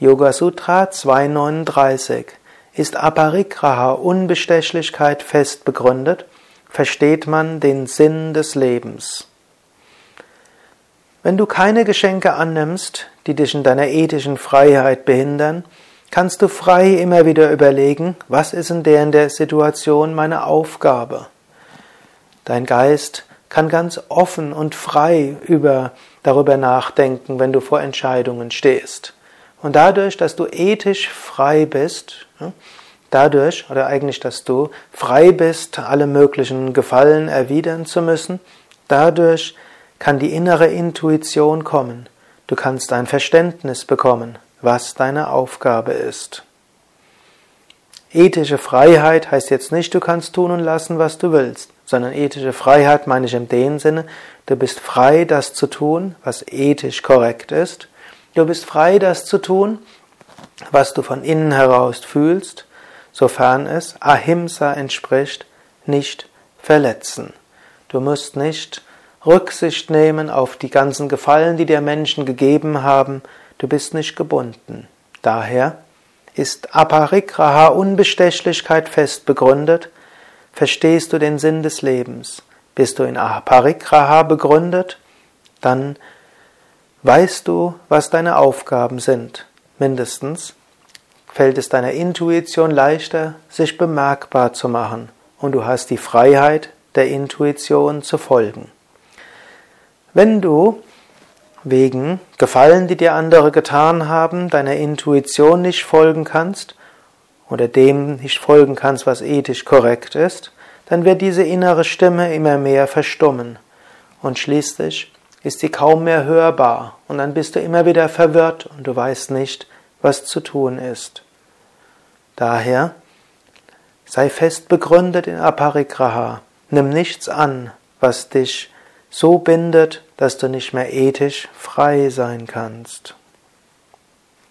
Yoga Sutra 239 Ist Aparigraha Unbestechlichkeit fest begründet, versteht man den Sinn des Lebens. Wenn du keine Geschenke annimmst, die dich in deiner ethischen Freiheit behindern, kannst du frei immer wieder überlegen, was ist in der in der Situation meine Aufgabe. Dein Geist kann ganz offen und frei über, darüber nachdenken, wenn du vor Entscheidungen stehst. Und dadurch, dass du ethisch frei bist, dadurch, oder eigentlich, dass du frei bist, alle möglichen Gefallen erwidern zu müssen, dadurch kann die innere Intuition kommen. Du kannst ein Verständnis bekommen, was deine Aufgabe ist. Ethische Freiheit heißt jetzt nicht, du kannst tun und lassen, was du willst, sondern ethische Freiheit meine ich in dem Sinne, du bist frei, das zu tun, was ethisch korrekt ist. Du bist frei, das zu tun, was du von innen heraus fühlst, sofern es Ahimsa entspricht, nicht verletzen. Du musst nicht Rücksicht nehmen auf die ganzen Gefallen, die dir Menschen gegeben haben, du bist nicht gebunden. Daher ist Aparigraha Unbestechlichkeit fest begründet, verstehst du den Sinn des Lebens. Bist du in Aparigraha begründet, dann weißt du, was deine Aufgaben sind. Mindestens fällt es deiner Intuition leichter, sich bemerkbar zu machen und du hast die Freiheit, der Intuition zu folgen. Wenn du wegen Gefallen, die dir andere getan haben, deiner Intuition nicht folgen kannst oder dem nicht folgen kannst, was ethisch korrekt ist, dann wird diese innere Stimme immer mehr verstummen und schließlich ist sie kaum mehr hörbar und dann bist du immer wieder verwirrt und du weißt nicht, was zu tun ist. Daher sei fest begründet in Aparigraha, nimm nichts an, was dich so bindet, dass du nicht mehr ethisch frei sein kannst.